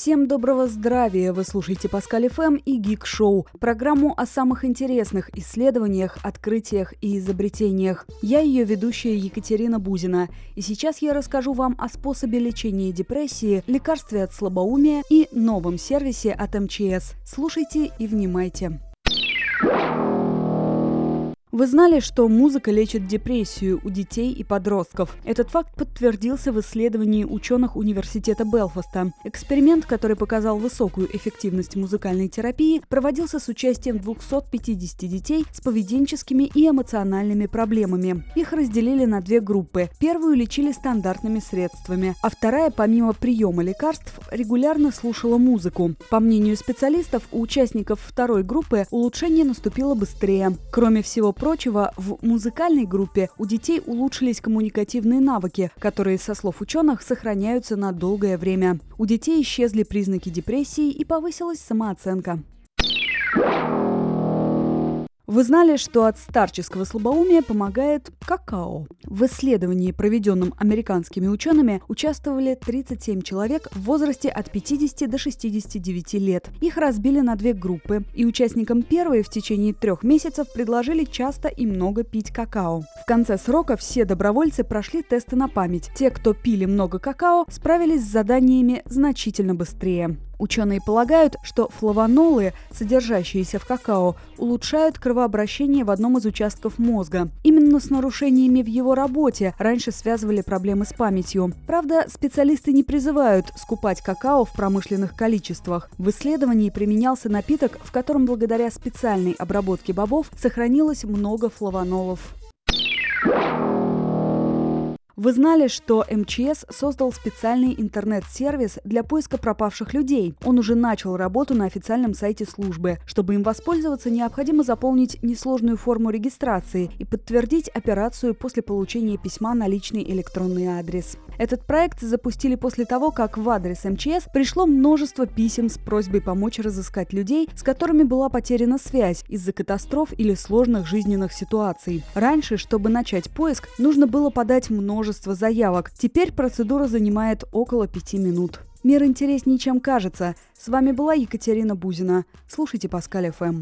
Всем доброго здравия! Вы слушаете Паскаль ФМ и Гик Шоу, программу о самых интересных исследованиях, открытиях и изобретениях. Я ее ведущая Екатерина Бузина, и сейчас я расскажу вам о способе лечения депрессии, лекарстве от слабоумия и новом сервисе от МЧС. Слушайте и внимайте. Вы знали, что музыка лечит депрессию у детей и подростков? Этот факт подтвердился в исследовании ученых Университета Белфаста. Эксперимент, который показал высокую эффективность музыкальной терапии, проводился с участием 250 детей с поведенческими и эмоциональными проблемами. Их разделили на две группы. Первую лечили стандартными средствами, а вторая, помимо приема лекарств, регулярно слушала музыку. По мнению специалистов, у участников второй группы улучшение наступило быстрее. Кроме всего прочего, в музыкальной группе у детей улучшились коммуникативные навыки, которые, со слов ученых, сохраняются на долгое время. У детей исчезли признаки депрессии и повысилась самооценка. Вы знали, что от старческого слабоумия помогает какао? В исследовании, проведенном американскими учеными, участвовали 37 человек в возрасте от 50 до 69 лет. Их разбили на две группы, и участникам первой в течение трех месяцев предложили часто и много пить какао. В конце срока все добровольцы прошли тесты на память. Те, кто пили много какао, справились с заданиями значительно быстрее. Ученые полагают, что флавонолы, содержащиеся в какао, улучшают кровообращение в одном из участков мозга. Именно с нарушениями в его работе раньше связывали проблемы с памятью. Правда, специалисты не призывают скупать какао в промышленных количествах. В исследовании применялся напиток, в котором благодаря специальной обработке бобов сохранилось много флавонолов. Вы знали, что МЧС создал специальный интернет-сервис для поиска пропавших людей? Он уже начал работу на официальном сайте службы. Чтобы им воспользоваться, необходимо заполнить несложную форму регистрации и подтвердить операцию после получения письма на личный электронный адрес. Этот проект запустили после того, как в адрес МЧС пришло множество писем с просьбой помочь разыскать людей, с которыми была потеряна связь из-за катастроф или сложных жизненных ситуаций. Раньше, чтобы начать поиск, нужно было подать множество множество заявок. Теперь процедура занимает около пяти минут. Мир интереснее, чем кажется. С вами была Екатерина Бузина. Слушайте Паскаль ФМ.